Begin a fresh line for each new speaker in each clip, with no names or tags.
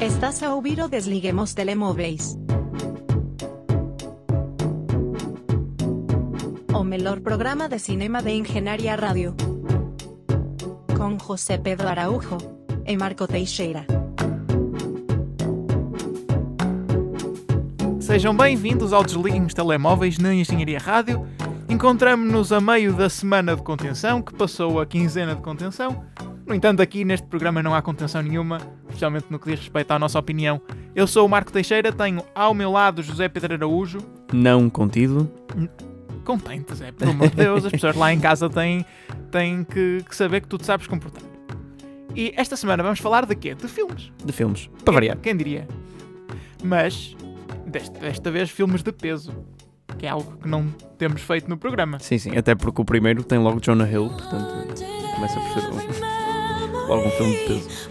Estás a ouvir o Desliguemos Telemóveis. O melhor programa de cinema de Engenharia Rádio. Com José Pedro Araújo e Marco Teixeira.
Sejam bem-vindos ao Desliguemos Telemóveis na Engenharia Rádio. Encontramos-nos a meio da semana de contenção, que passou a quinzena de contenção. No entanto, aqui neste programa não há contenção nenhuma, especialmente no que diz respeito à nossa opinião. Eu sou o Marco Teixeira, tenho ao meu lado José Pedro Araújo.
Não contido.
Contente, Zé, pelo amor de Deus, as pessoas lá em casa têm, têm que, que saber que tu te sabes comportar. E esta semana vamos falar de quê? De filmes.
De filmes. Para
Quem-
variar.
Quem diria? Mas, desta, desta vez, filmes de peso. Que é algo que não temos feito no programa.
Sim, sim. Até porque o primeiro tem logo Jonah Hill, portanto começa por ser um- logo um filme de peso.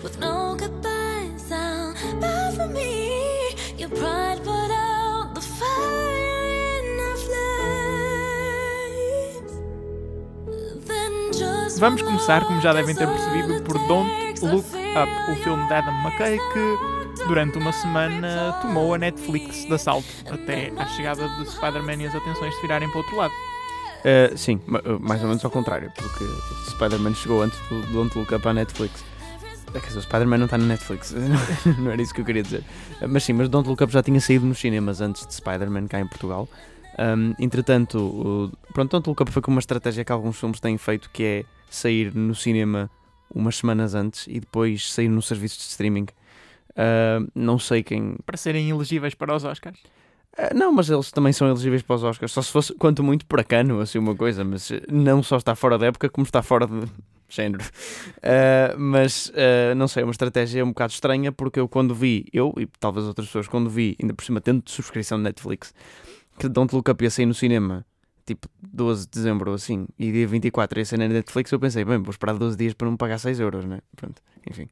Vamos começar, como já devem ter percebido, por Don't Look Up, o filme de Adam McKay que durante uma semana tomou a Netflix de assalto, até à chegada de Spider-Man e as atenções se virarem para o outro lado.
Uh, sim, uh, mais ou menos ao contrário, porque Spider-Man chegou antes do Don't Look Up à Netflix. É, Quer dizer, o Spider-Man não está na Netflix, não era isso que eu queria dizer. Mas sim, mas Don't Look Up já tinha saído nos cinemas antes de Spider-Man cá em Portugal. Um, entretanto, o, pronto, Don't Look Up foi com uma estratégia que alguns filmes têm feito, que é sair no cinema umas semanas antes e depois sair no serviço de streaming. Uh, não sei quem,
Para serem elegíveis para os Oscars.
ah, Não, mas eles também são elegíveis para os Oscars. Só se fosse, quanto muito, para cano, assim, uma coisa. Mas não só está fora da época, como está fora de género. Ah, mas, ah, não sei, é uma estratégia um bocado estranha, porque eu quando vi, eu e talvez outras pessoas, quando vi, ainda por cima, tendo subscrição de Netflix, que Don't Look Up ia sair no cinema, tipo 12 de dezembro ou assim, e dia 24 ia sair na Netflix, eu pensei, bem, vou esperar 12 dias para não pagar 6 euros, né? Pronto, enfim.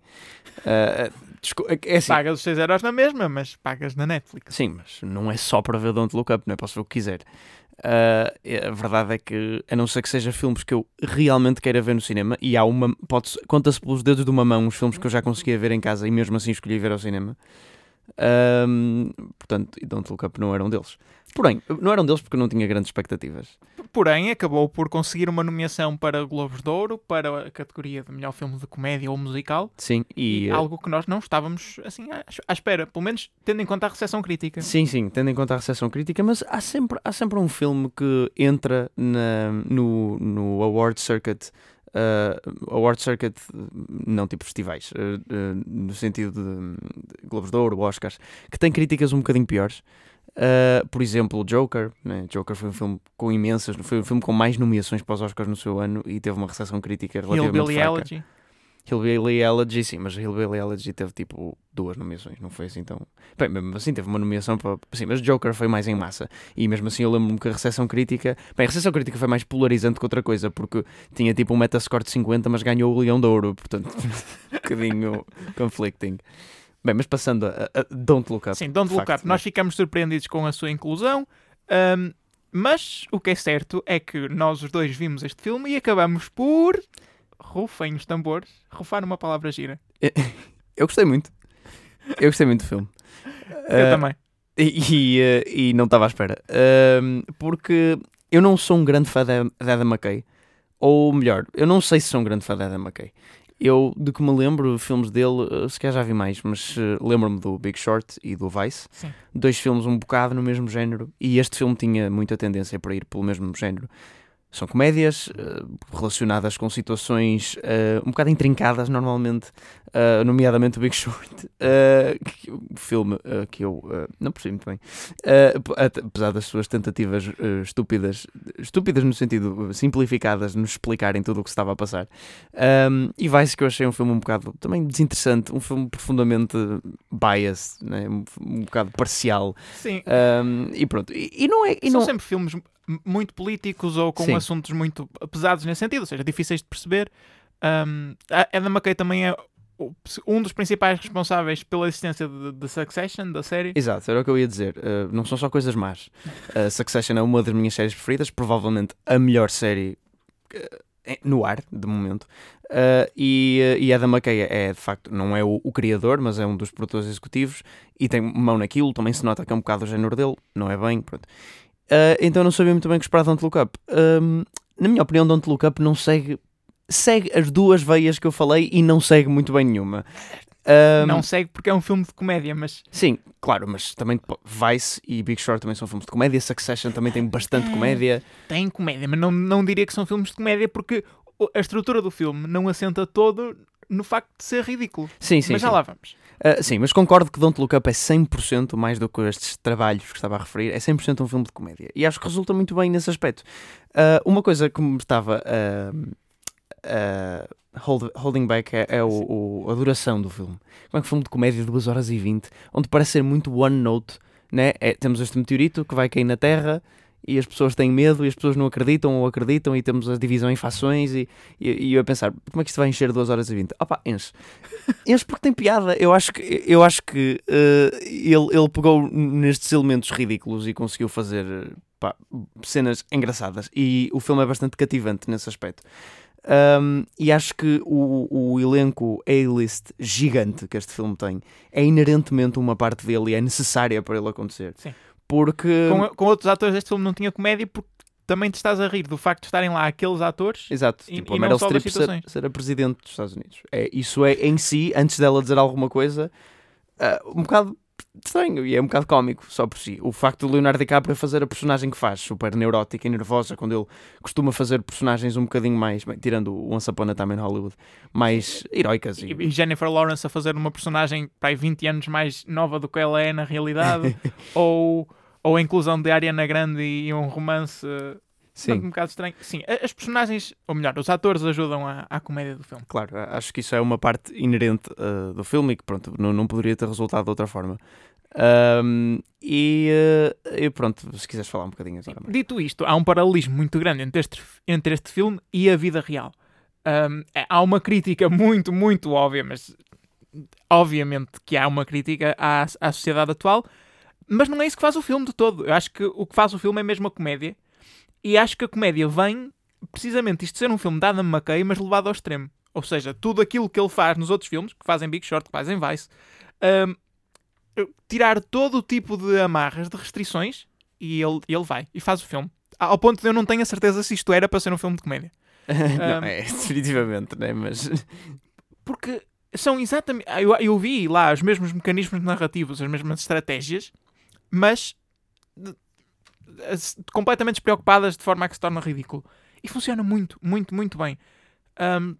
Desco- é assim,
Pagas os 6 euros na mesma, mas pagas na Netflix.
Sim, mas não é só para ver Don't Look Up, não é? Posso ver o que quiser. Ah, a verdade é que, a não ser que seja filmes que eu realmente queira ver no cinema, e há uma, conta-se pelos dedos de uma mão os filmes que eu já conseguia ver em casa e mesmo assim escolhi ver ao cinema. Portanto, e Don't Look Up não era um deles. Porém, não era um deles porque eu não tinha grandes expectativas.
Porém, acabou por conseguir uma nomeação para Globos de Ouro, para a categoria de melhor filme de comédia ou musical.
Sim, e.
E
ah,
algo que nós não estávamos assim à, à espera, pelo menos tendo em conta a recepção crítica.
Sim, sim, tendo em conta a recepção crítica, mas há sempre, há sempre um filme que entra na, no, no Award Circuit. uh, award Circuit, não tipo festivais, uh, uh, no sentido de, de Globos de Ouro, Oscars, que tem críticas um bocadinho piores. Uh, por exemplo, Joker. Né? Joker foi um filme com imensas, foi um filme com mais nomeações para os Oscars no seu ano e teve uma recepção crítica relativamente
Hillbilly
fraca.
Elegy.
Hillbilly Elegy, sim, mas Hillbilly Elegy teve tipo duas nomeações, não foi assim tão. Bem, mesmo assim teve uma nomeação para. Sim, mas Joker foi mais em massa. E mesmo assim eu lembro-me que a recepção crítica. Bem, a recepção crítica foi mais polarizante que outra coisa, porque tinha tipo um metascore de 50, mas ganhou o Leão de Ouro, portanto, um bocadinho conflicting. Bem, mas passando a, a Don't Look Up.
Sim, Don't Look
facto,
Up. Nós ficamos surpreendidos com a sua inclusão. ahm, mas o que é certo é que nós os dois vimos este filme e acabamos por. Rufem os tambores. Rufar uma palavra gira.
Eu gostei muito. Eu gostei muito do filme.
Eu
Ah,
também.
E, e, eh, e não estava à espera. Ahm, porque eu não sou um grande fã de Adam McKay. Ou melhor, eu não sei se sou um grande fã de Adam McKay. Eu, de que me lembro, filmes dele, eh, se calhar já vi mais, mas eh, lembro-me do Big Short e do Vice.
Sim.
Dois filmes um bocado no mesmo género. E este filme tinha muita tendência para ir pelo mesmo género. São comédias eh, relacionadas com situações um bocado intrincadas, normalmente, eh, nomeadamente o Big Short, eh, que- o filme eh, que eu não percebi muito bem, ap- apesar das suas tentativas estúpidas, estúpidas no sentido simplificadas, nos explicarem tudo o que se estava a passar. Um, e Vice, que eu achei um filme um bocado também desinteressante, um filme profundamente biased, né? um, um bocado parcial.
Sim.
Um, e pronto, e, e não é. E
São
não,
sempre filmes muito políticos ou com
Sim.
assuntos muito pesados nesse sentido, ou seja, difíceis de perceber. Um, a Adam McKay também é um dos principais responsáveis pela existência de Succession, da série.
Exato, era o que eu ia dizer. Uh, não são só coisas más. Uh, Succession é uma das minhas séries preferidas, provavelmente a melhor série. uh, no ar, de momento. E, e Adam McKay é, de facto, não é o, o criador, mas é um dos produtores executivos e tem mão naquilo. Também se nota que é um bocado o género dele, não é bem. Pronto. Então não sabia muito bem o que esperar de Don't Look Up. Um, na minha opinião, Don't Look Up não segue. Segue as duas veias que eu falei e não segue muito bem nenhuma. Um,
Não segue porque é um filme de comédia, mas
Sim, claro, mas também Vice e Big Short também são filmes de comédia. Succession também tem bastante comédia.
tem comédia. Mas não, não diria que são filmes de comédia porque a estrutura do filme não assenta todo no facto de ser ridículo.
Sim, sim.
mas
sim.
já lá vamos.
Uh, sim, mas concordo que Don't Look Up é 100% mais do que estes trabalhos que estava a referir, é 100% um filme de comédia. E acho que resulta muito bem nesse aspecto. Uh, uma coisa que me estava uh, uh, hold- holding back é, é o, o- a duração do filme. Como é que um filme de comédia de 2 horas e 20, onde parece ser muito one note, né? É, temos este meteorito que vai cair na Terra e as pessoas têm medo e as pessoas não acreditam ou acreditam e temos a divisão em fações e, e, e eu a pensar, como é que isto vai encher 2 horas e 20? Opa, enche. Enche porque tem piada. Eu acho que, eu acho que eh, ele, ele pegou nestes elementos ridículos e conseguiu fazer pá, cenas engraçadas e o filme é bastante cativante nesse aspecto. Um, e acho que o, o elenco A-list gigante que este filme tem é inerentemente uma parte dele e é necessária para ele acontecer.
Sim.
Porque.
Com, com outros atores, este filme não tinha comédia porque também te estás a rir do facto de estarem lá aqueles atores.
Exato,
E-
tipo,
e
a Meryl Streep ser, ser a presidente dos Estados Unidos. É, isso é em si, antes dela dizer alguma coisa, ah, um bocado estranho e é um bocado cómico só por si. O facto de Leonardo DiCaprio fazer a personagem que faz, super neurótica e nervosa, quando ele costuma fazer personagens um bocadinho mais, bem, tirando o Once Upon a Time in Hollywood, mais heroicas.
E,
E,
Jennifer Lawrence a fazer uma personagem para aí 20 anos mais nova do que ela é na realidade. ou, ou a inclusão de Ariana Grande e um romance uh,
sim,
um bocado estranho. Sim, as personagens, ou melhor, os atores ajudam à, à comédia do filme.
claro, acho que isso é uma parte inerente ah, do filme e que pronto, não, não poderia ter resultado de outra forma. Ahm, e, ah, e pronto, se quiseres falar um bocadinho agora. Marco.
Dito isto, há um paralelismo muito grande entre este, entre este filme e a vida real. Um, é- há uma crítica muito, muito óbvia, mas obviamente que há uma crítica à, à sociedade atual, mas não é isso que faz o filme de todo. Eu acho que o que faz o filme é mesmo a comédia, e acho que a comédia vem precisamente isto ser um filme de Adam McKay, mas levado ao extremo. Ou seja, tudo aquilo que ele faz nos outros filmes, que fazem Big Short, que fazem Vice, um, tirar todo o tipo de amarras, de restrições, e ele, ele vai e faz o filme. Ao ponto de eu não tenho a certeza se isto era para ser um filme de comédia.
não,
Ahm.
é, definitivamente, né? Mas
Porque são exatamente. Eu, eu vi lá os mesmos mecanismos narrativos, as mesmas estratégias, mas completamente despreocupadas de forma a que se torna ridículo. E funciona muito, muito, muito bem. Ahm,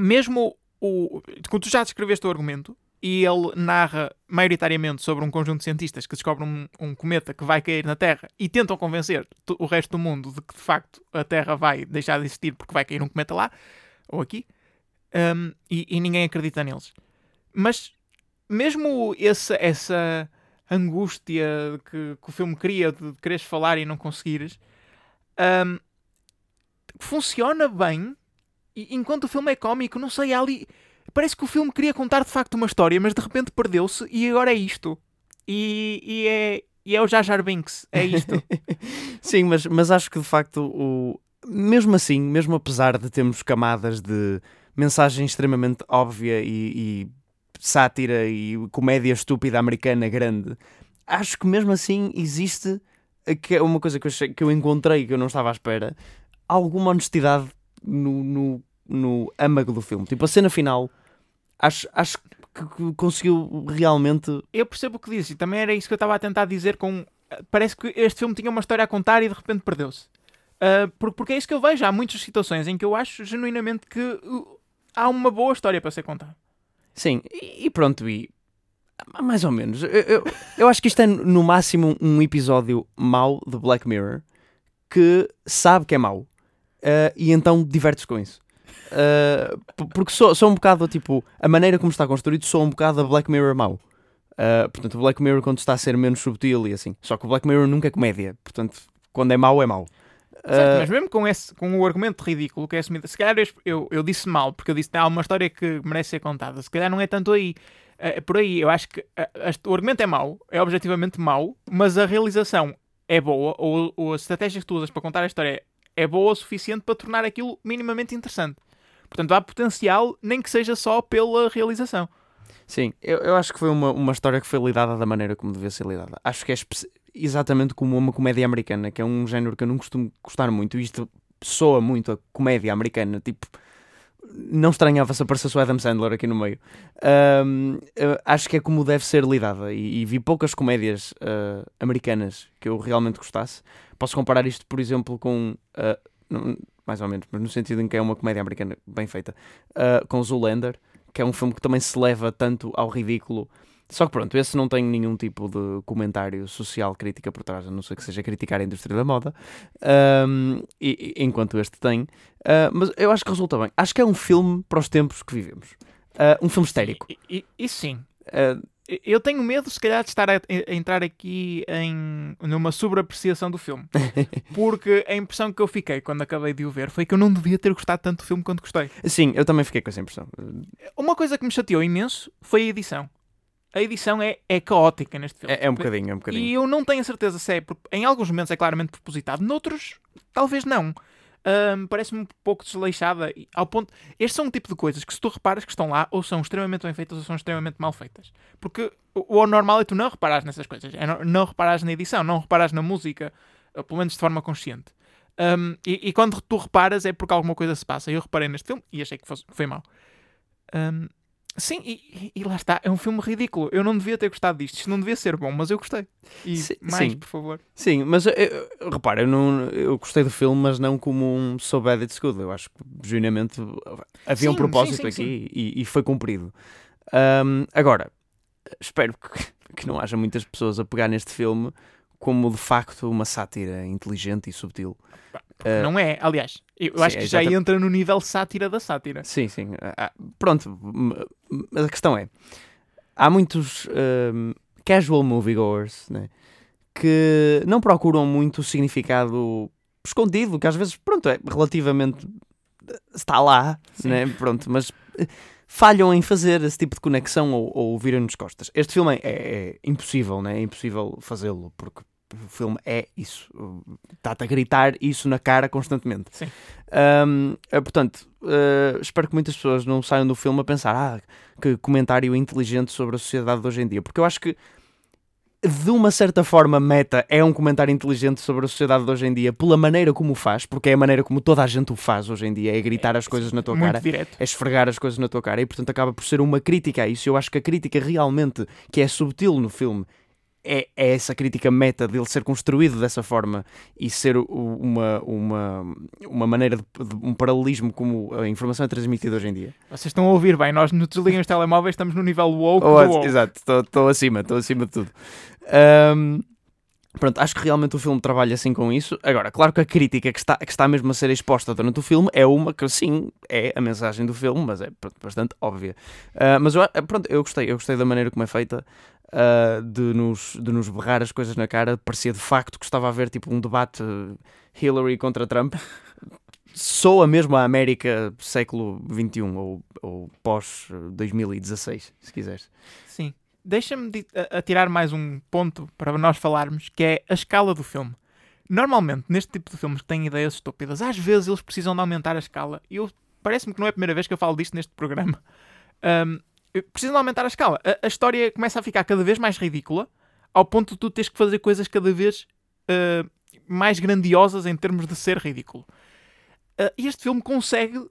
mesmo o. Quando tu já descreveste o argumento e ele narra maioritariamente sobre um conjunto de cientistas que descobrem um, um cometa que vai cair na Terra e tentam convencer o resto do mundo de que de facto a Terra vai deixar de existir porque vai cair um cometa lá ou aqui. Um, e, e ninguém acredita neles. Mas mesmo esse, essa angústia que, que o filme cria de quereres falar e não conseguires, um, funciona bem. E enquanto o filme é cómico, não sei, ali. Parece que o filme queria contar de facto uma história, mas de repente perdeu-se e agora é isto. E, e é, e é o Jar Jar Binks, é isto.
sim, mas, mas acho que de facto o mesmo assim, mesmo apesar de termos camadas de mensagem extremamente óbvia e, e sátira e comédia estúpida americana grande, acho que mesmo assim existe uma coisa que eu, que eu encontrei que eu não estava à espera, alguma honestidade no, no, no âmago do filme. Tipo, a cena final, acho, acho que conseguiu realmente
eu percebo o que dizes e também era isso que eu estava a tentar dizer com parece que este filme tinha uma história a contar e de repente perdeu-se por- porque é isso que eu vejo há muitas situações em que eu acho genuinamente que uh, há uma boa história para ser contada
Sim, e pronto, e mais ou menos. Eu, eu, eu acho que isto é no máximo um episódio mau de Black Mirror que sabe que é mau eh, e então divertes com isso. P- porque sou, sou um bocado tipo a maneira como está construído, sou um bocado a Black Mirror mau. Eh, portanto, o Black Mirror quando está a ser menos subtil e assim. Só que o Black Mirror nunca é comédia, portanto, quando é mau, é mau.
Certo,
Eh,
mas mesmo com, esse, com o argumento ridículo que é assumido, se calhar eu, eu, disse mal, porque eu disse que há uma história que merece ser contada, se calhar não é tanto aí. É por aí, eu acho que este- o argumento é mau, é objetivamente mau, mas a realização é boa, ou, ou as estratégias que tu usas para contar a história é boa o suficiente para tornar aquilo minimamente interessante. Portanto, há potencial, nem que seja só pela realização.
Sim, eu, eu acho que foi uma, uma história que foi lidada da maneira como devia ser lidada. Acho que é exatamente como uma comédia americana, que é um género que eu não costumo gostar muito. Isto soa muito a comédia americana, tipo. Não estranhava se aparecesse o Adam Sandler aqui no meio. Eu acho que é como deve ser lidada. E, e vi poucas comédias ah, americanas que eu realmente gostasse. Posso comparar isto, por exemplo, com. não- mais ou menos, mas no sentido em que é uma comédia americana bem feita, ah, com Zoolander que é um filme que também se leva tanto ao ridículo. Só que pronto, esse não tem nenhum tipo de comentário social, crítica por trás, a não ser que seja criticar a indústria da moda, Ahm, e- enquanto este tem. Ah, mas eu acho que resulta bem. Acho que é um filme para os tempos que vivemos. Ah, um filme histérico.
E, e- e sim,
Ah,
eu tenho medo, se calhar, de estar a, a entrar aqui em numa sobreapreciação do filme. Porque a impressão que eu fiquei quando acabei de o ver foi que eu não devia ter gostado tanto do filme quanto gostei.
sim, eu também fiquei com essa impressão.
Uma coisa que me chateou imenso foi a edição. A edição é, é caótica neste filme.
É, é um bocadinho, é um bocadinho.
E eu não tenho a certeza se é. Em alguns momentos é claramente propositado, noutros, talvez não. Ahm, Parece-me um pouco desleixada. Ao ponto... Estes são um tipo de coisas que, se tu reparas que estão lá, ou são extremamente bem feitas ou são extremamente mal feitas. Porque o, o normal é tu não reparares nessas coisas. É não, não reparares na edição, não reparares na música, pelo menos de forma consciente. Ahm, e, e quando tu reparas é porque alguma coisa se passa. Eu reparei neste filme e achei que, fosse, que foi mau. Ahm, sim, e, e lá está. É um filme ridículo. Eu não devia ter gostado disto. Isto não devia ser bom, mas eu gostei. E
Sim,
mais,
sim.
por favor.
Sim, mas eu, eu- repara, eu, não, eu gostei do filme, mas não como um So Bad It's Good. Eu acho que, genuinamente, havia um
Sim,
propósito
sim, sim,
aqui E, e foi cumprido. Ahm, agora, espero que, que não haja muitas pessoas a pegar neste filme como de facto uma sátira inteligente e subtil. Ah,
Não é, aliás, eu
sim,
acho
é
que já
exata-
entra no nível sátira da sátira.
Sim, sim. Ah, ah, pronto, mas a questão é: há muitos ahm, casual moviegoers né, que não procuram muito o significado escondido, que às vezes, pronto, é relativamente. está lá,
Sim.
né, pronto, mas eh, falham em fazer esse tipo de conexão ou, ou viram-nos costas. Este filme é, é impossível, né? é impossível fazê-lo, porque o filme é isso. Está-te a gritar isso na cara constantemente.
Sim.
Ahm, eh, portanto, eh, espero que muitas pessoas não saiam do filme a pensar ah, que comentário inteligente sobre a sociedade de hoje em dia, porque eu acho que de uma certa forma meta é um comentário inteligente sobre a sociedade de hoje em dia pela maneira como o faz, porque é a maneira como toda a gente o faz hoje em dia, é gritar as coisas na tua cara
direto.
é esfregar as coisas na tua cara e portanto acaba por ser uma crítica a isso. Eu acho que a crítica realmente que é subtil no filme é, é essa crítica meta dele ser construído dessa forma e ser uma, uma, uma maneira de, um paralelismo como a informação é transmitida hoje em dia.
Vocês estão a ouvir bem, nós no Desliguem os Telemóveis estamos no nível woke
Oh,
woke.
exato, estou acima, estou acima de tudo. Ahm, pronto, acho que realmente o filme trabalha assim com isso. Agora, claro que a crítica que está, que está mesmo a ser exposta durante o filme é uma que sim, é a mensagem do filme, mas é bastante óbvia. Ah, mas eu, a- pronto, eu gostei, eu gostei da maneira como é feita. Ah, de, nos, de nos berrar as coisas na cara, parecia de facto que estava a haver tipo um debate eh, Hillary contra Trump. Mesmo a América século XXI ou, ou pós-2016, se quiseres.
Sim. Deixa-me atirar mais um ponto para nós falarmos, que é a escala do filme. Normalmente, neste tipo de filmes que têm ideias estúpidas, às vezes eles precisam de aumentar a escala. E parece-me que não é a primeira vez que eu falo disto neste programa. Ahm, precisam aumentar a escala. A, a história começa a ficar cada vez mais ridícula, ao ponto de tu teres que fazer coisas cada vez ah, mais grandiosas em termos de ser ridículo. E este filme consegue,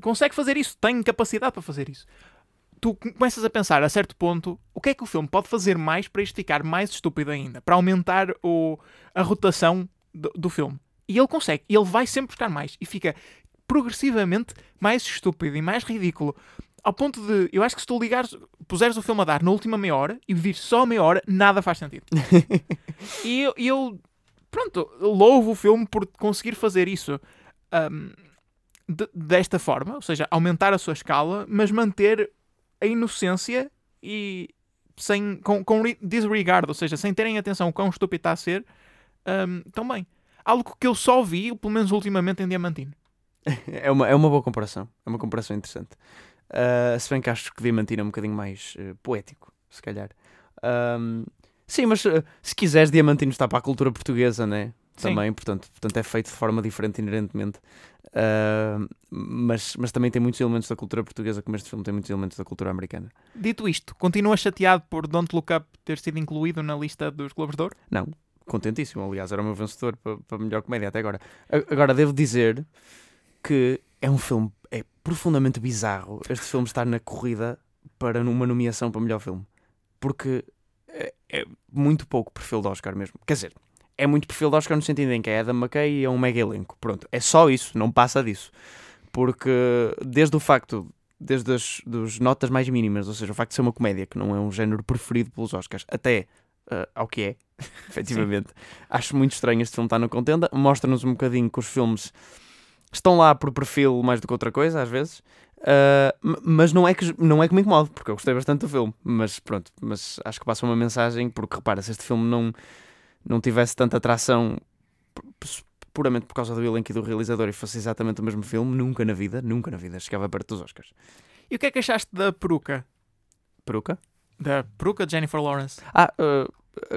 consegue fazer isso, tem capacidade para fazer isso tu começas a pensar a certo ponto o que é que o filme pode fazer mais para isto ficar mais estúpido ainda, para aumentar o, a rotação do, do filme. E ele consegue, ele vai sempre buscar mais e fica progressivamente mais estúpido e mais ridículo. Ao ponto de, eu acho que se tu ligares, puseres o filme a dar na última meia hora e vir só meia hora, nada faz sentido. e eu, eu, pronto, louvo o filme por conseguir fazer isso ahm, de- desta forma, ou seja, aumentar a sua escala, mas manter a inocência e sem, com, com re- disregard, ou seja, sem terem atenção quão estúpido está a ser, ahm, também. Algo que eu só vi, pelo menos ultimamente, em Diamantino.
É uma, é uma boa comparação. É uma comparação interessante. Ah, se bem que acho que Diamantino é um bocadinho mais eh, poético, se calhar. Ahm, sim, mas eh, se quiseres, Diamantino está para a cultura portuguesa, né?
Sim.
também, portanto, portanto é feito de forma diferente inerentemente. Mas, mas também tem muitos elementos da cultura portuguesa, como este filme tem muitos elementos da cultura americana.
Dito isto, continua chateado por Don't Look Up ter sido incluído na lista dos Globos de Ouro?
Não, contentíssimo, aliás, era o meu vencedor para, para a melhor comédia até agora. Agora, devo dizer que é um filme, é profundamente bizarro este filme estar na corrida para uma nomeação para melhor filme. Porque é, é muito pouco perfil de Oscar mesmo. Quer dizer, é muito perfil de Oscar no sentido em que é Adam McKay e é um mega elenco. Pronto, é só isso, não passa disso. Porque desde o facto, desde as dos notas mais mínimas, ou seja, o facto de ser uma comédia que não é um género preferido pelos Oscars, até ah, ao que é, efetivamente, acho muito estranho este filme estar na contenda. Mostra-nos um bocadinho que os filmes estão lá por perfil mais do que outra coisa, às vezes. M- mas não é, que, não é que me incomode, porque eu gostei bastante do filme. Mas pronto, mas acho que passa uma mensagem, porque repara, se este filme não, não tivesse tanta atração pu- pu- puramente por causa do elenco e do realizador e fosse exatamente o mesmo filme, nunca na vida, nunca na vida chegava perto dos Oscars.
E o que é que achaste da peruca?
Peruca?
Da peruca de Jennifer Lawrence?
Ah, ah,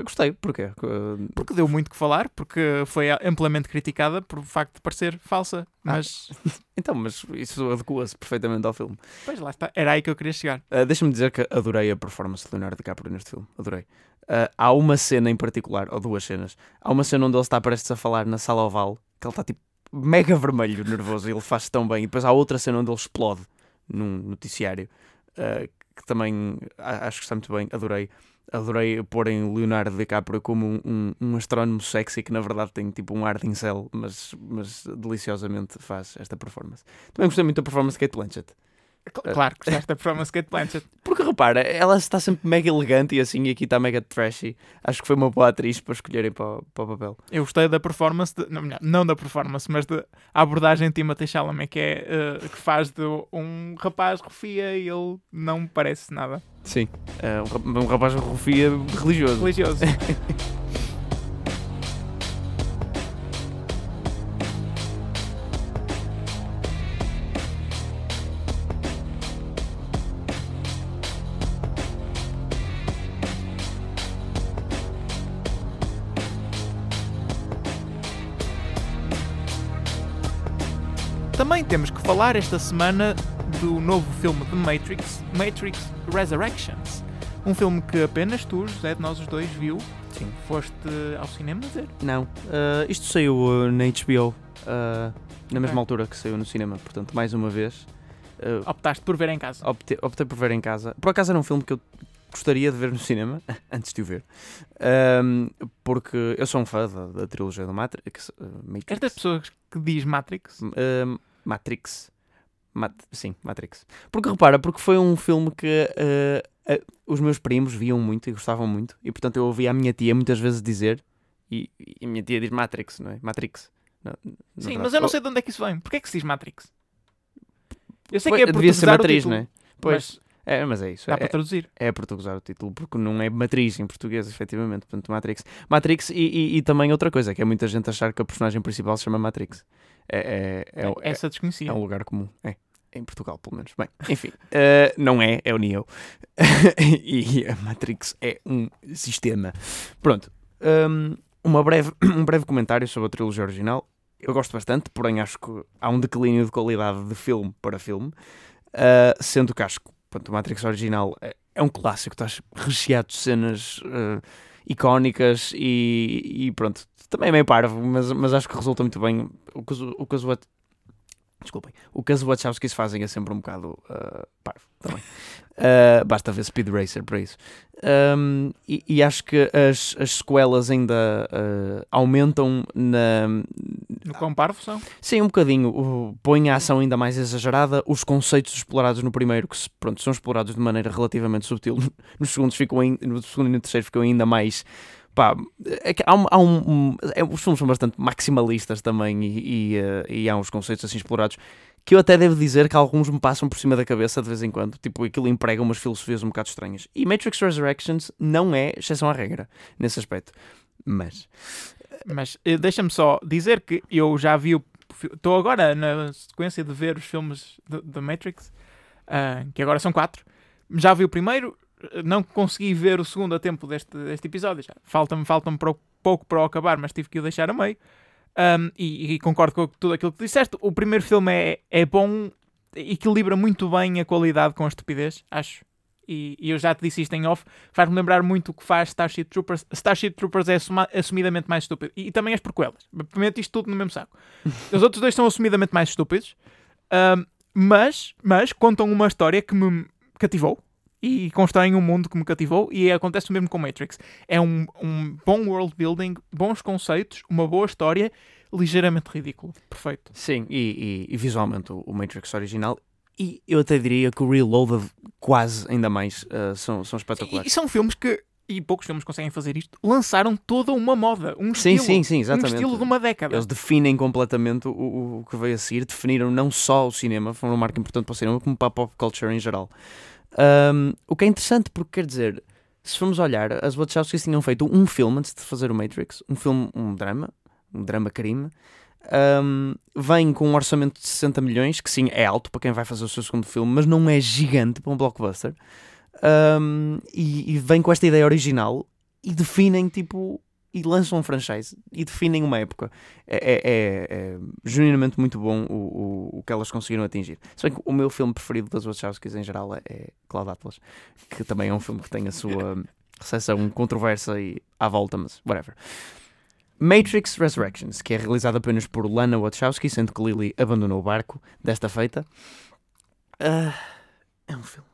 gostei, porquê? Ah,
Porque deu muito que falar, porque foi amplamente criticada por o facto de parecer falsa.
Ah.
Mas,
então, mas isso adequa-se perfeitamente ao filme.
pois lá está, era aí que eu queria chegar.
Uh, Deixa-me dizer que adorei a performance de Leonardo DiCaprio neste filme. Adorei. Uh, há uma cena em particular, ou duas cenas. Há uma cena onde ele está prestes a falar na sala oval, que ele está tipo mega vermelho, nervoso, e ele faz tão bem. E depois há outra cena onde ele explode num noticiário, uh, que também acho que está muito bem. Adorei. Adorei porem Leonardo DiCaprio como um, um, um astrónomo sexy que na verdade tem tipo um ar de incel, mas, mas deliciosamente faz esta performance. Também gostei muito da performance de Kate Blanchett.
Cl- Claro que gostaste da performance Kate Blanchett.
Porque repara, ela está sempre mega elegante e assim, e aqui está mega trashy. Acho que foi uma boa atriz para escolherem para, o- para o papel.
Eu gostei da performance, de, não, melhor, não da performance, mas da abordagem de Timothée Chalamet, que é eh, que faz de um rapaz rufia e ele não parece nada
Sim. um, rap- um rapaz rufia religioso.
religioso. temos que falar esta semana do novo filme de Matrix, Matrix Resurrections. Um filme que apenas tu, José, de nós os dois, viu.
Sim.
Foste ao cinema ver.
Não. uh, isto saiu uh, na HBO uh, na mesma altura que saiu no cinema. Portanto, mais uma vez, uh,
Optaste por ver em casa.
optei, optei por ver em casa. Por acaso era um filme que eu gostaria de ver no cinema, antes de o ver. Um, porque eu sou um fã da, da trilogia do Matrix. uh, Matrix.
Estas pessoas que diz Matrix,
Um, Matrix. Mat- sim, Matrix. Porque repara, porque foi um filme que uh, uh, os meus primos viam muito e gostavam muito, e portanto eu ouvia a minha tia muitas vezes dizer, e, e a minha tia diz Matrix, não é? Matrix. Na- na
sim,
verdade.
mas eu não
Oh,
sei de onde é que isso vem. Porquê é que se diz Matrix? Eu sei
pois,
que é
devia ser matriz, não é? Pois,
mas
é, mas é isso.
dá
É,
para traduzir.
é portuguesar o título, porque não é matriz em português, efetivamente. Portanto, Matrix. Matrix e, e- e também outra coisa, que é muita gente achar que a personagem principal se chama Matrix. É, é, é, é,
Essa desconhecia.
É um lugar comum. É. Em Portugal, pelo menos. Bem, enfim. eh, não é, é o Neo. e a Matrix é um sistema. Pronto. hum, uma breve, um breve comentário sobre a trilogia original. Eu gosto bastante, porém acho que há um declínio de qualidade de filme para filme. eh, sendo que acho que pronto, o Matrix original é, é um clássico, estás recheado de cenas eh, icónicas e, e pronto. Também é meio parvo, mas, mas acho que resulta muito bem. O que, o Wat- Desculpem. O que as Wachowskis fazem é sempre um bocado uh, parvo também. Uh, basta ver Speed Racer para isso. Um, e, e acho que as, as sequelas ainda uh, aumentam na.
No quão parvo são?
Sim, um bocadinho. O, põem a ação ainda mais exagerada. Os conceitos explorados no primeiro, que se- pronto, são explorados de maneira relativamente subtil, nos segundos ficam no segundo e no terceiro ficam ainda mais. Pá, é há há um- é, os filmes são bastante maximalistas também e, e, eh, e há uns conceitos assim explorados que eu até devo dizer que alguns me passam por cima da cabeça de vez em quando. Tipo, aquilo emprega umas filosofias um bocado estranhas. E Matrix Resurrections não é exceção à regra nesse aspecto. Mas,
Mas eh, deixa-me só dizer que eu já vi Estou agora na sequência de ver os filmes da Matrix, ah, que agora são quatro. Já vi o primeiro, não consegui ver o segundo a tempo deste, deste episódio. já. Falta-me falta para o pouco para o acabar, mas tive que o deixar a meio. Um, e, e concordo com tudo aquilo que disseste. O primeiro filme é, é bom, equilibra muito bem a qualidade com a estupidez, acho. E, e eu já te disse isto em off, faz-me lembrar muito o que faz Starship Troopers. Starship Troopers é assuma- assumidamente mais estúpido. E, e também as prequelas. Prometo isto tudo no mesmo saco. Os outros dois são assumidamente mais estúpidos. Um, mas, mas contam uma história que me cativou e constroem um mundo que me cativou e acontece o mesmo com Matrix. É um, um bom world building, bons conceitos, uma boa história, ligeiramente ridículo. Perfeito.
Sim, e, e- e visualmente o, Matrix original. E eu até diria que o Reloaded, quase ainda mais, uh, são, são
E,
espetaculares.
e são filmes que, e poucos filmes conseguem fazer isto, lançaram toda uma moda, um estilo,
sim, sim,
um
exatamente.
estilo de uma década.
Eles definem completamente o, o- o que veio a seguir, definiram não só o cinema, foram uma marca importante para o cinema, como para a pop culture em geral. Um, o que é interessante, porque quer dizer, se formos olhar, as Wachowskis tinham feito um filme antes de fazer o Matrix, um filme, um drama, um drama crime. Um, vem com um orçamento de 60 milhões, que sim, é alto para quem vai fazer o seu segundo filme, mas não é gigante para um blockbuster. Um, e, e vem com esta ideia original e definem tipo e lançam um franchise e definem uma época. É, é, é- é genuinamente muito bom o, o, o que elas conseguiram atingir. Se bem que o meu filme preferido das Wachowskis em geral é, é Cloud Atlas, que também é um filme que tem a sua recepção controversa e à volta, mas whatever. Matrix Resurrections, que é realizado apenas por Lana Wachowski, sendo que Lily abandonou o barco desta feita. Ah, é um filme.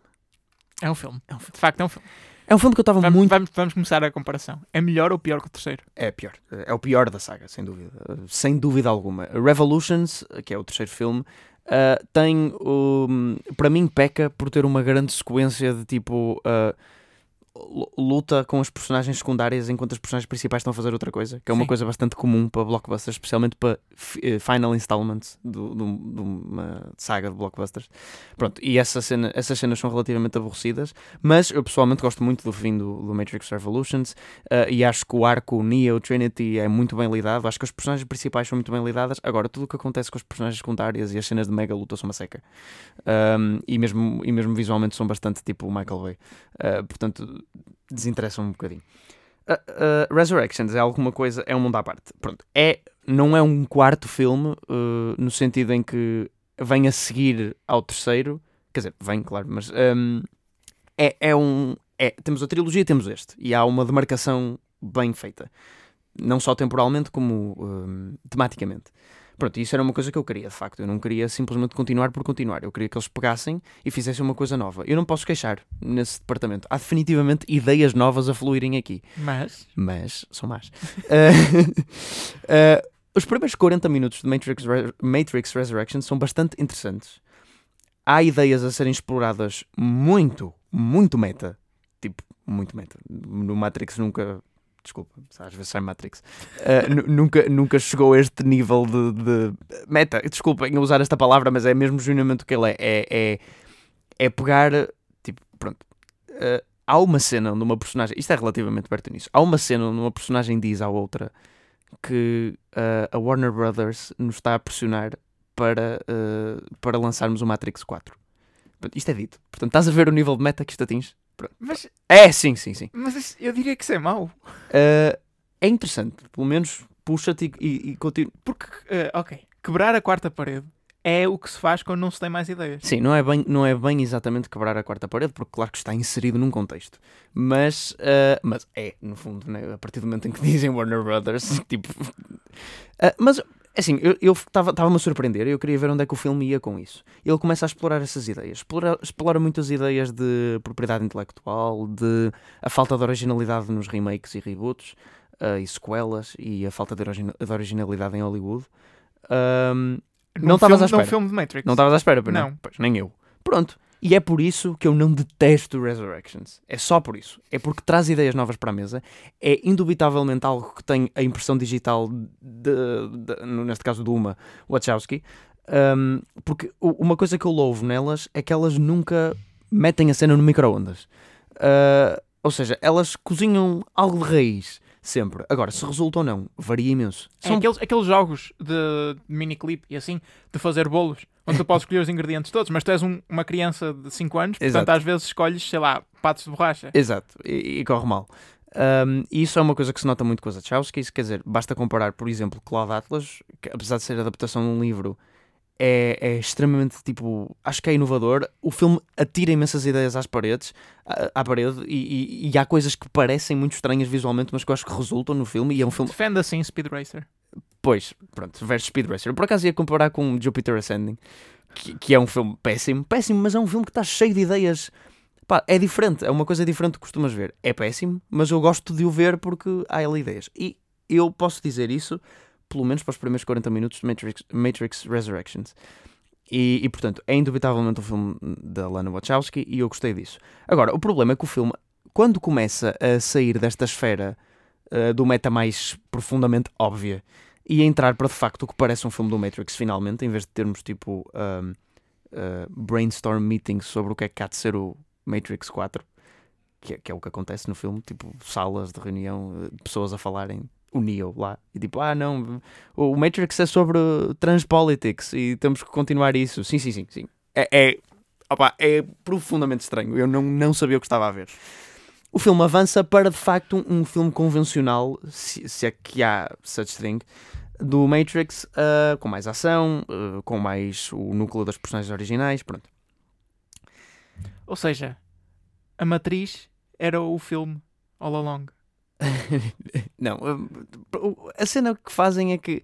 É um filme. De facto, é um filme.
É um filme que eu estava
Vamos,
muito
vamos, vamos começar a comparação. É melhor ou pior que o terceiro?
É pior. É o pior da saga, sem dúvida. Sem dúvida alguma. Revolutions, que é o terceiro filme, uh, tem, um, para mim, peca por ter uma grande sequência de tipo. uh, luta com as personagens secundárias enquanto as personagens principais estão a fazer outra coisa, que é uma
Sim.
coisa bastante comum para blockbusters, especialmente para eh, final installments do- do- de uma saga de blockbusters. Pronto, e essa cena, essas cenas são relativamente aborrecidas, mas eu pessoalmente gosto muito do fim do, do Matrix Revolutions uh, e acho que o arco Neo Trinity é muito bem lidado. Acho que as personagens principais são muito bem lidadas. Agora, tudo o que acontece com as personagens secundárias e as cenas de mega luta são uma seca. Um, e, mesmo, e mesmo visualmente são bastante tipo o Michael Bay. Uh, portanto, desinteressam um bocadinho. Uh, uh, Resurrections é alguma coisa, é um mundo à parte. Pronto, é, não é um quarto filme uh, no sentido em que vem a seguir ao terceiro. Quer dizer, vem, claro, mas um, é, é um. É, temos a trilogia e temos este. E há uma demarcação bem feita. Não só temporalmente, como hum, tematicamente. Pronto, isso era uma coisa que eu queria, de facto. Eu não queria simplesmente continuar por continuar. Eu queria que eles pegassem e fizessem uma coisa nova. Eu não posso queixar nesse departamento. Há definitivamente ideias novas a fluírem aqui.
Mas.
Mas são más. Eh, eh, os primeiros 40 minutos de Matrix, Re- Matrix Resurrection são bastante interessantes. Há ideias a serem exploradas muito, muito meta. Tipo, muito meta. No Matrix nunca. Desculpa, às vezes sai Matrix. Nu- nunca, nunca chegou a este nível de, de- Meta, desculpem usar esta palavra, mas é mesmo genuinamente o que ele é. É, é, é pegar. Tipo, pronto. Eh, há uma cena onde uma personagem. Isto é relativamente perto nisso. Há uma cena onde uma personagem diz à outra que eh, a Warner Brothers nos está a pressionar para, para lançarmos o Matrix 4. Portanto, Isto é dito. Portanto, estás a ver o nível de meta que isto atinge?
Mas,
É, sim, sim, sim.
mas eu diria que isso é mau.
Eh, é interessante. Pelo menos puxa-te e, e, e continua.
Porque, eh, ok, quebrar a quarta parede é o que se faz quando não se tem mais ideias.
Sim, não é, bem, não é bem exatamente quebrar a quarta parede, porque claro que está inserido num contexto. Mas, eh, mas é, no fundo, né? a partir do momento em que dizem Warner Brothers, tipo. Eh, mas, assim, eu estava-me a surpreender, eu queria ver onde é que o filme ia com isso. Ele começa a explorar essas ideias. Explora, explora muitas ideias de propriedade intelectual, de a falta de originalidade nos remakes e reboots, eh, e sequelas, e a falta de, origina- de originalidade em Hollywood.
Num
Não estavas à espera.
Num filme de Matrix.
não estavas à espera, não?
Não.
Pois, nem eu. Pronto. E é por isso que eu não detesto Resurrections. É só por isso. É porque traz ideias novas para a mesa. É indubitavelmente algo que tem a impressão digital, de, de- neste caso de uma, Wachowski. Um, porque uma coisa que eu louvo nelas é que elas nunca metem a cena no micro-ondas. Uh, ou seja, elas cozinham algo de raiz. Sempre. Agora, se resulta ou não, varia imenso.
É
São
aqueles, aqueles jogos de miniclip e assim, de fazer bolos, onde tu podes escolher os ingredientes todos, mas tu és um- uma criança de 5 anos, portanto
Exato.
às vezes escolhes, sei lá, patos de borracha.
Exato, e, e corre mal. Um, e isso é uma coisa que se nota muito com as Wachowskis, quer dizer, basta comparar, por exemplo, Cloud Atlas, que apesar de ser adaptação de um livro, é, é extremamente, tipo, acho que é inovador. O filme atira imensas ideias às paredes, à, à parede, e, e- e há coisas que parecem muito estranhas visualmente, mas que eu acho que resultam no filme, e é um filme
Defende assim Speed Racer.
Pois, pronto, versus Speed Racer. Eu por acaso ia comparar com Jupiter Ascending, que, que é um filme péssimo, péssimo, mas é um filme que está cheio de ideias. Pá, é diferente, é uma coisa diferente do que costumas ver. É péssimo, mas eu gosto de o ver porque há ali ideias. E eu posso dizer isso, pelo menos para os primeiros 40 minutos de Matrix, Matrix Resurrections. E, e, portanto, é indubitavelmente um filme da Lana Wachowski e eu gostei disso. Agora, o problema é que o filme, quando começa a sair desta esfera eh, do meta mais profundamente óbvia e entrar para de facto o que parece um filme do Matrix finalmente, em vez de termos tipo um, uh, brainstorm meetings sobre o que é que há de ser o Matrix 4, que é, que é o que acontece no filme, tipo salas de reunião, eh, pessoas a falarem o Neo lá, e tipo, ah não, o Matrix é sobre transpolitics e temos que continuar isso. Sim, sim, sim, sim. É, é, opá, é profundamente estranho, eu não, não sabia o que estava a ver. O filme avança para de facto um, um filme convencional, se, se é que há such thing, do Matrix, uh, com mais ação, uh, com mais o núcleo das personagens originais, pronto.
Ou seja, a matriz era o filme all along.
Não, uh, a cena que fazem é que.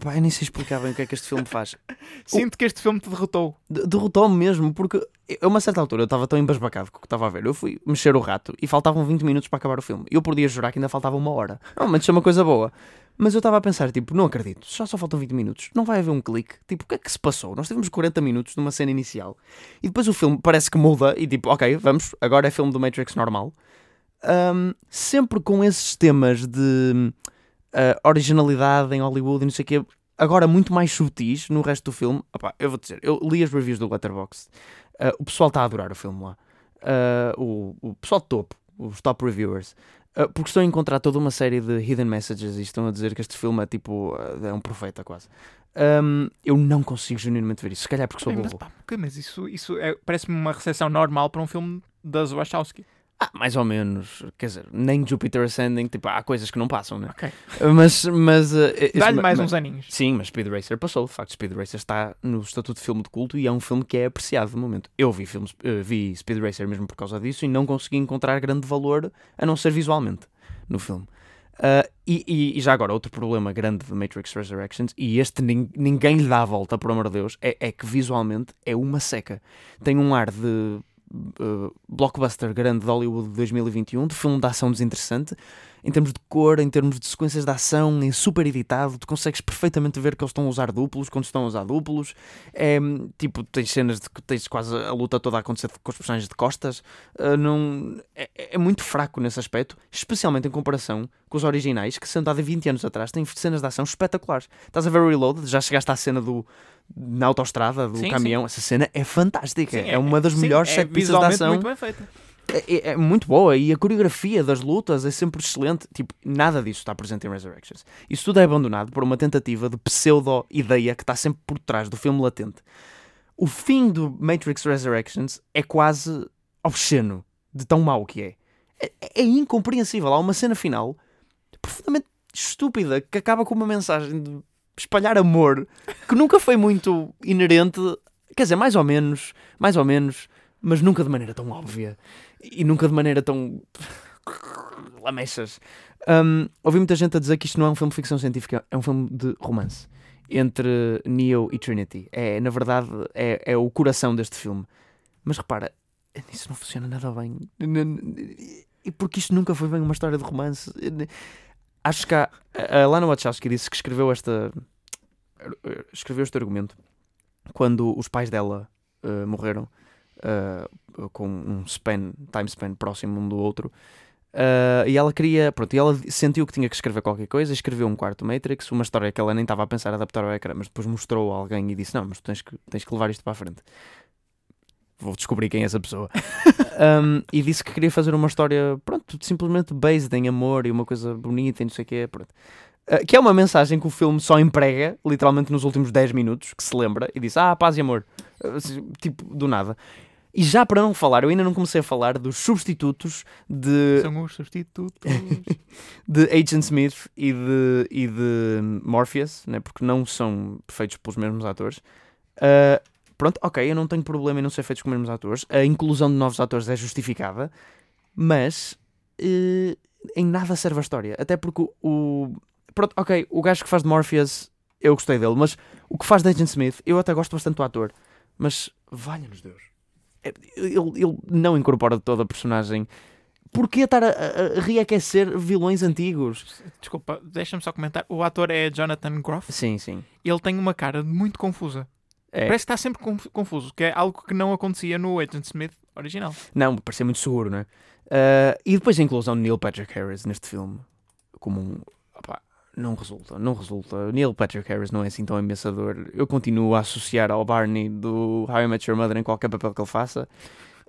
Pá, eu nem sei explicar bem o que é que este filme faz.
Sinto que este filme te derrotou.
De- Derrotou-me mesmo, porque a uma certa altura eu estava tão embasbacado com o que estava a ver. Eu fui mexer o rato e faltavam 20 minutos para acabar o filme. Eu podia jurar que ainda faltava uma hora. Normalmente isso é uma coisa boa. Mas eu estava a pensar, tipo, não acredito, já só faltam 20 minutos. Não vai haver um clique. Tipo, o que é que se passou? Nós tivemos 40 minutos numa cena inicial e depois o filme parece que muda e tipo, ok, vamos, agora é filme do Matrix normal. Ahm, sempre com esses temas de ah, originalidade em Hollywood e não sei o quê, agora muito mais sutis no resto do filme. Opá, eu vou dizer, eu li as reviews do Letterboxd, ah, o pessoal está a adorar o filme lá. Ah, o, o pessoal de topo, os top reviewers, ah, porque estão a encontrar toda uma série de hidden messages e estão a dizer que este filme é tipo, é um profeta quase. Ahm, eu não consigo genuinamente ver isso, se calhar porque sou
Bem, mas,
burro.
pá, mas isso, isso é- parece-me uma recepção normal para um filme das Wachowski.
Ah, mais ou menos, quer dizer, nem Jupiter Ascending, tipo, há coisas que não passam, né?
Ok.
Mas, mas ah, este-
Dá-lhe
ma-
mais
ma-
uns aninhos.
Sim, mas Speed Racer passou. De facto, Speed Racer está no estatuto de filme de culto e é um filme que é apreciado de momento. Eu vi, filmes, eh, vi Speed Racer mesmo por causa disso e não consegui encontrar grande valor a não ser visualmente no filme. Ah, e, e- e já agora, outro problema grande de Matrix Resurrections, e este nin- ninguém lhe dá a volta, por amor de Deus, é, é que visualmente é uma seca. Tem um ar de uh, blockbuster grande de Hollywood de 2021, de filme de ação desinteressante, em termos de cor, em termos de sequências de ação, é super editado, tu consegues perfeitamente ver que eles estão a usar duplos quando estão a usar duplos. É, tipo, tens cenas de que tens quase a luta toda a acontecer com os personagens de costas. Uh, não, é, é muito fraco nesse aspecto, especialmente em comparação com os originais, que sendo há de 20 anos atrás têm cenas de ação espetaculares. Estás a ver o Reload, já chegaste à cena do na autoestrada do
Sim,
caminhão, essa cena é fantástica,
Sim,
é, uma das
sim,
melhores
é
set pieces de ação
muito bem feita.
É, é- é muito boa e a coreografia das lutas é sempre excelente. Tipo, nada disso está presente em Resurrections. Isso tudo é abandonado por uma tentativa de pseudo-ideia que está sempre por trás do filme latente. O fim do Matrix Resurrections é quase obsceno de tão mau que é. É, é incompreensível. Há uma cena final profundamente estúpida que acaba com uma mensagem de espalhar amor que nunca foi muito inerente. Quer dizer, mais ou menos, mais ou menos, mas nunca de maneira tão óbvia e nunca de maneira tão lamechas. Um, ouvi muita gente a dizer que isto não é um filme de ficção científica, é um filme de romance entre Neo e Trinity. É, na verdade, é, é o coração deste filme. Mas repara, isso não funciona nada bem. E porque isto nunca foi bem uma história de romance. Acho que há, a Lana Wachowski disse que escreveu esta escreveu este argumento quando os pais dela eh, morreram eh, com um span, time span próximo um do outro. Uh, e ela queria, pronto, e ela sentiu que tinha que escrever qualquer coisa, escreveu um quarto Matrix, uma história que ela nem estava a pensar adaptar ao ecrã, mas depois mostrou a alguém e disse: Não, mas tu tens que, tens que levar isto para a frente. Vou descobrir quem é essa pessoa. Um, e disse que queria fazer uma história, pronto, simplesmente based em amor e uma coisa bonita e não sei o que pronto. Uh, que é uma mensagem que o filme só emprega, literalmente nos últimos 10 minutos, que se lembra, e diz: Ah, paz e amor. Uh, tipo, do nada. E já para não falar, eu ainda não comecei a falar dos substitutos de,
São os substitutos.
de Agent Smith e de, e de Morpheus, né? porque não são feitos pelos mesmos atores. Ah, pronto, ok, eu não tenho problema em não ser feitos com os mesmos atores. A inclusão de novos atores é justificada, mas eh, em nada serve a história. Até porque o, o- Pronto, ok, o gajo que faz de Morpheus, eu gostei dele, mas o que faz de Agent Smith, eu até gosto bastante do ator, mas valha-nos Deus. É, Ele, ele não incorpora toda a personagem. Porquê estar a, a- a reaquecer vilões antigos?
Desculpa, deixa-me só comentar. O ator é Jonathan Groff.
Sim, sim.
Ele tem uma cara muito confusa.
É.
Parece que está sempre conf- confuso, que é algo que não acontecia no Agent Smith original.
Não, parecia muito seguro, não é? Ah, e depois a inclusão de Neil Patrick Harris neste filme, como um. opá, não resulta, não resulta. Neil Patrick Harris não é assim tão ameaçador. Eu continuo a associar ao Barney do How I Met Your Mother em qualquer papel que ele faça.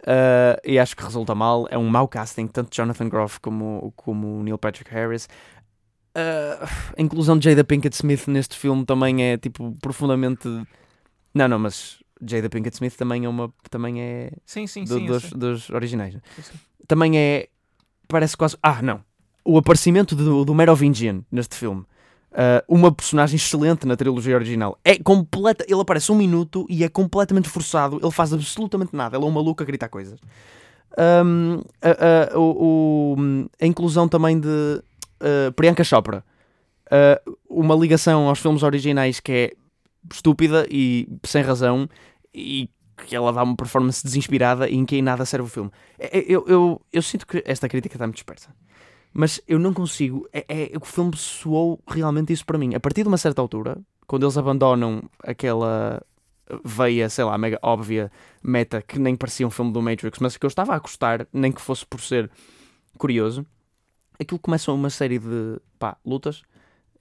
Ah, e acho que resulta mal. É um mau casting, tanto Jonathan Groff como, como Neil Patrick Harris. Ah, a inclusão de Jada Pinkett Smith neste filme também é tipo profundamente. Não, não, mas Jada Pinkett Smith também é uma. Também é
Sim, sim,
do-
sim.
dos, dos originais.
Eu sei.
Também é. Parece quase. Ah, não. O aparecimento do, do Merovingian neste filme. Ah, uma personagem excelente na trilogia original. É completa. Ele aparece um minuto e é completamente forçado. Ele faz absolutamente nada. Ele é um maluco a gritar coisas. Ahm, a, a- o- a inclusão também de ah, Priyanka Chopra. Ah, uma ligação aos filmes originais que é estúpida e sem razão e que ela dá uma performance desinspirada e em que em nada serve o filme. É- é- Eu, eu, eu sinto que esta crítica está muito dispersa. Mas eu não consigo. É, é- o filme soou realmente isso para mim. A partir de uma certa altura, quando eles abandonam aquela veia, sei lá, mega óbvia meta que nem parecia um filme do Matrix, mas que eu estava a gostar, nem que fosse por ser curioso, aquilo começa uma série de pá, lutas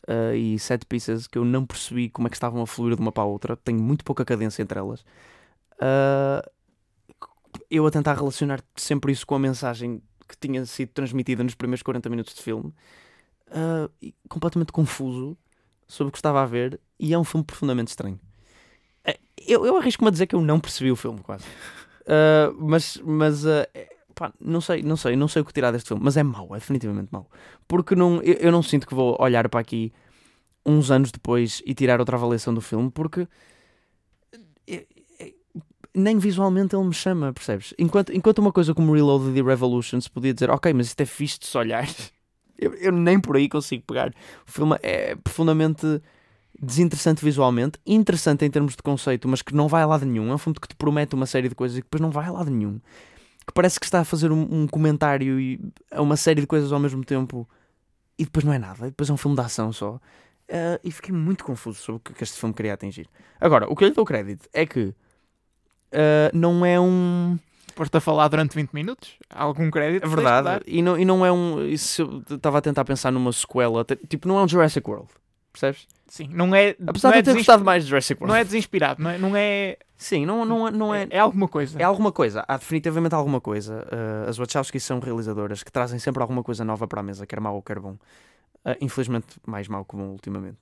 ah, e set pieces que eu não percebi como é que estavam a fluir de uma para a outra. Tenho muito pouca cadência entre elas. Ah, eu a tentar relacionar sempre isso com a mensagem que tinha sido transmitida nos primeiros 40 minutos de filme, e completamente confuso sobre o que estava a ver, e é um filme profundamente estranho. Eh, Eu, eu arrisco-me a dizer que eu não percebi o filme, quase. Ah, mas, mas ah, é- pá, não sei, não sei, não sei o que tirar deste filme, mas é mau, é definitivamente mau. Porque não, eu, eu não sinto que vou olhar para aqui uns anos depois e tirar outra avaliação do filme, porque eh, nem visualmente ele me chama, percebes? Enquanto, enquanto uma coisa como Reloaded e Revolutions podia dizer, ok, mas isto é fixe de se olhar, eu, eu nem por aí consigo pegar. O filme é profundamente desinteressante visualmente, interessante em termos de conceito, mas que não vai a lado nenhum. É um filme que te promete uma série de coisas e que depois não vai a lado nenhum. Que parece que está a fazer um, um comentário e a uma série de coisas ao mesmo tempo e depois não é nada. Depois é um filme de ação só. Ah, e fiquei muito confuso sobre o que este filme queria atingir. Agora, o que eu lhe dou crédito é que ah, não é um.
Depois-te a falar durante 20 minutos, algum crédito.
É verdade. E não, e não é um. Isso estava a tentar pensar numa sequela. Tipo, não é um Jurassic World. Percebes?
Sim, não é.
Apesar
não
de
é
ter gostado mais de Jurassic World.
Não é desinspirado, não é. Não é,
Sim, não, não, é- não é.
é alguma coisa.
É alguma coisa, há definitivamente alguma coisa. Uh, as Wachowski são realizadoras que trazem sempre alguma coisa nova para a mesa, quer mau ou quer bom. Uh, infelizmente, mais mau que bom ultimamente.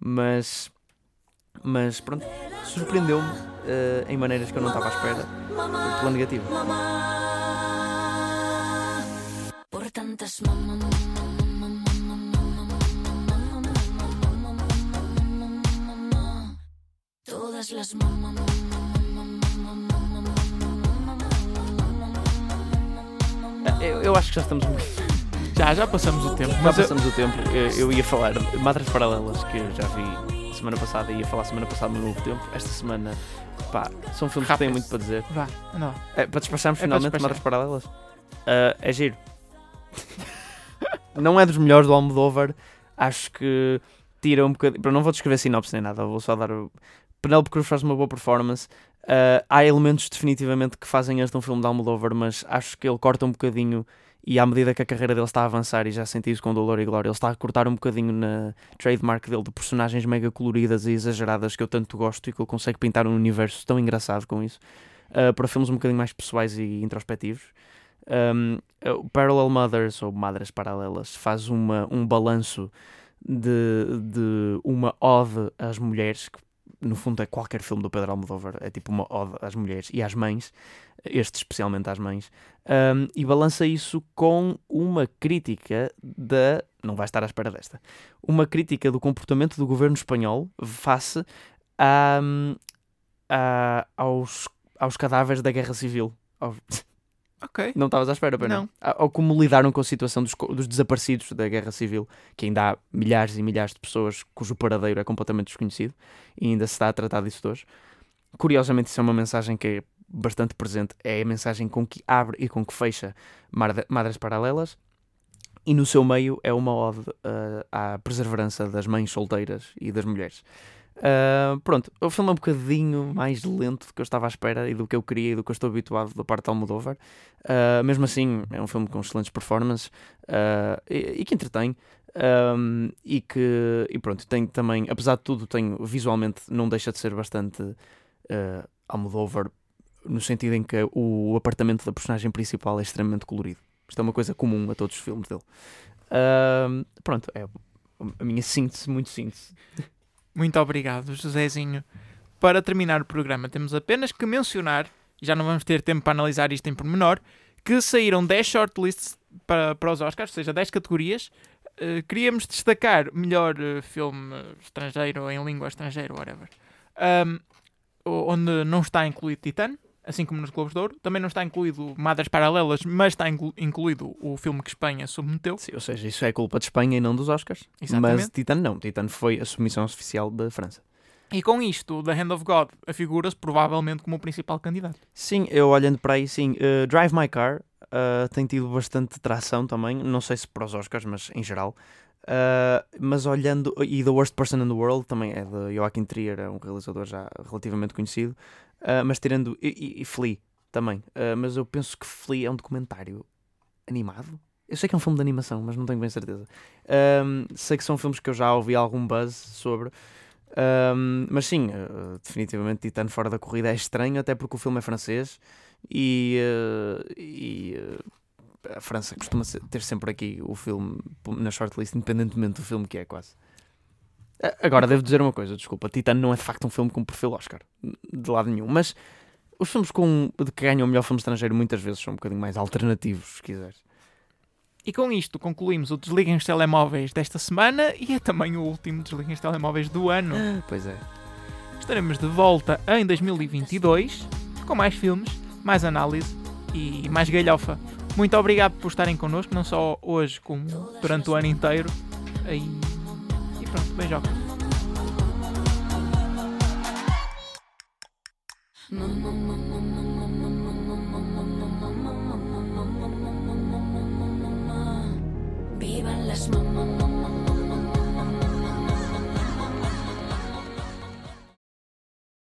Mas, mas pronto, surpreendeu-me uh, em maneiras que eu não estava à espera, pela negativa. Uh, eu, eu acho que já estamos um.
Já, já passamos o tempo.
Já
Mas eu-
passamos o tempo. Eu, eu ia falar Madres Paralelas, que eu já vi semana passada, ia falar semana passada no Novo Tempo. Esta semana, pá, são filmes que têm muito para dizer.
Vá, lá.
É, para despacharmos
É para
finalmente
despachar.
Madres Paralelas. Ah, é giro. não é dos melhores do Almodóvar. Acho que tira um bocadinho. Não vou descrever sinopse nem nada, vou só dar o. Penélope Cruz faz uma boa performance. Ah, há elementos definitivamente que fazem este um filme de Almodóvar, mas acho que ele corta um bocadinho. E à medida que a carreira dele está a avançar, e já senti isso com Dolor e Glória, ele está a cortar um bocadinho na trademark dele de personagens mega coloridas e exageradas que eu tanto gosto e que ele consegue pintar um universo tão engraçado com isso uh, para filmes um bocadinho mais pessoais e introspectivos. Um, Parallel Mothers, ou Madres Paralelas, faz uma, um balanço de, de uma ode às mulheres, que no fundo é qualquer filme do Pedro Almodóvar, é tipo uma ode às mulheres e às mães, este especialmente às mães, um, e balança isso com uma crítica da. Não vai estar à espera desta. Uma crítica do comportamento do governo espanhol face a, a- aos, aos cadáveres da guerra civil.
Ok.
Não estavas à espera, pois não?
Não.
Ao como lidaram com a situação dos, dos desaparecidos da guerra civil, que ainda há milhares e milhares de pessoas cujo paradeiro é completamente desconhecido e ainda se está a tratar disso hoje. Curiosamente, isso é uma mensagem que é bastante presente. É a mensagem com que abre e com que fecha Madres Paralelas. E no seu meio é uma ode eh, à perseverança das mães solteiras e das mulheres. Ah, pronto, o filme é um bocadinho mais lento do que eu estava à espera e do que eu queria e do que eu estou habituado da parte de Almodóvar. Uh, mesmo assim, é um filme com excelentes performances uh, e, e que entretém. Um, e que, e pronto, tem também, apesar de tudo, tem, visualmente não deixa de ser bastante uh, Almodóvar, no sentido em que o apartamento da personagem principal é extremamente colorido. Isto é uma coisa comum a todos os filmes dele. Um, pronto, é a minha síntese, muito síntese.
Muito obrigado, Josézinho. Para terminar o programa, temos apenas que mencionar, e já não vamos ter tempo para analisar isto em pormenor, que saíram 10 shortlists para, para os Oscars, ou seja, 10 categorias. Eh, queríamos destacar melhor eh, filme estrangeiro em língua estrangeira, whatever. O- onde não está incluído Titan, assim como nos Globos de Ouro. Também não está incluído Madres Paralelas, mas está inclu- incluído o filme que Espanha submeteu.
Sim, ou seja, isso é culpa de Espanha e não dos Oscars.
Exatamente.
Mas Titan não. Titan foi a submissão oficial da França.
E com isto, The Hand of God afigura-se provavelmente como o principal candidato.
Sim, eu olhando para aí, sim. uh, Drive My Car uh, tem tido bastante tração também. Não sei se para os Oscars, mas em geral. Uh, mas olhando. E The Worst Person in the World também é de Joaquim Trier, é um realizador já relativamente conhecido. Uh, mas tirando. E, e, e Flea também. Uh, mas eu penso que Flea é um documentário animado. Eu sei que é um filme de animação, mas não tenho bem certeza. Um, sei que são filmes que eu já ouvi algum buzz sobre. Um, mas sim, uh, definitivamente Titan fora da corrida é estranho, até porque o filme é francês e, uh, e, uh, a França costuma ter sempre aqui o filme na shortlist, independentemente do filme que é, quase. Agora, devo dizer uma coisa, desculpa, Titan não é de facto um filme com perfil Oscar, de lado nenhum, mas os filmes com, de que ganham o melhor filme estrangeiro muitas vezes são um bocadinho mais alternativos, se quiseres.
E com isto concluímos o Desliguem os Telemóveis desta semana e é também o último Desliguem os Telemóveis do ano.
Pois é.
Estaremos de volta em 2022 com mais filmes, mais análise e mais galhofa. Muito obrigado por estarem connosco, não só hoje, como durante o ano inteiro. E pronto, beijoca.
Vivan las mamá.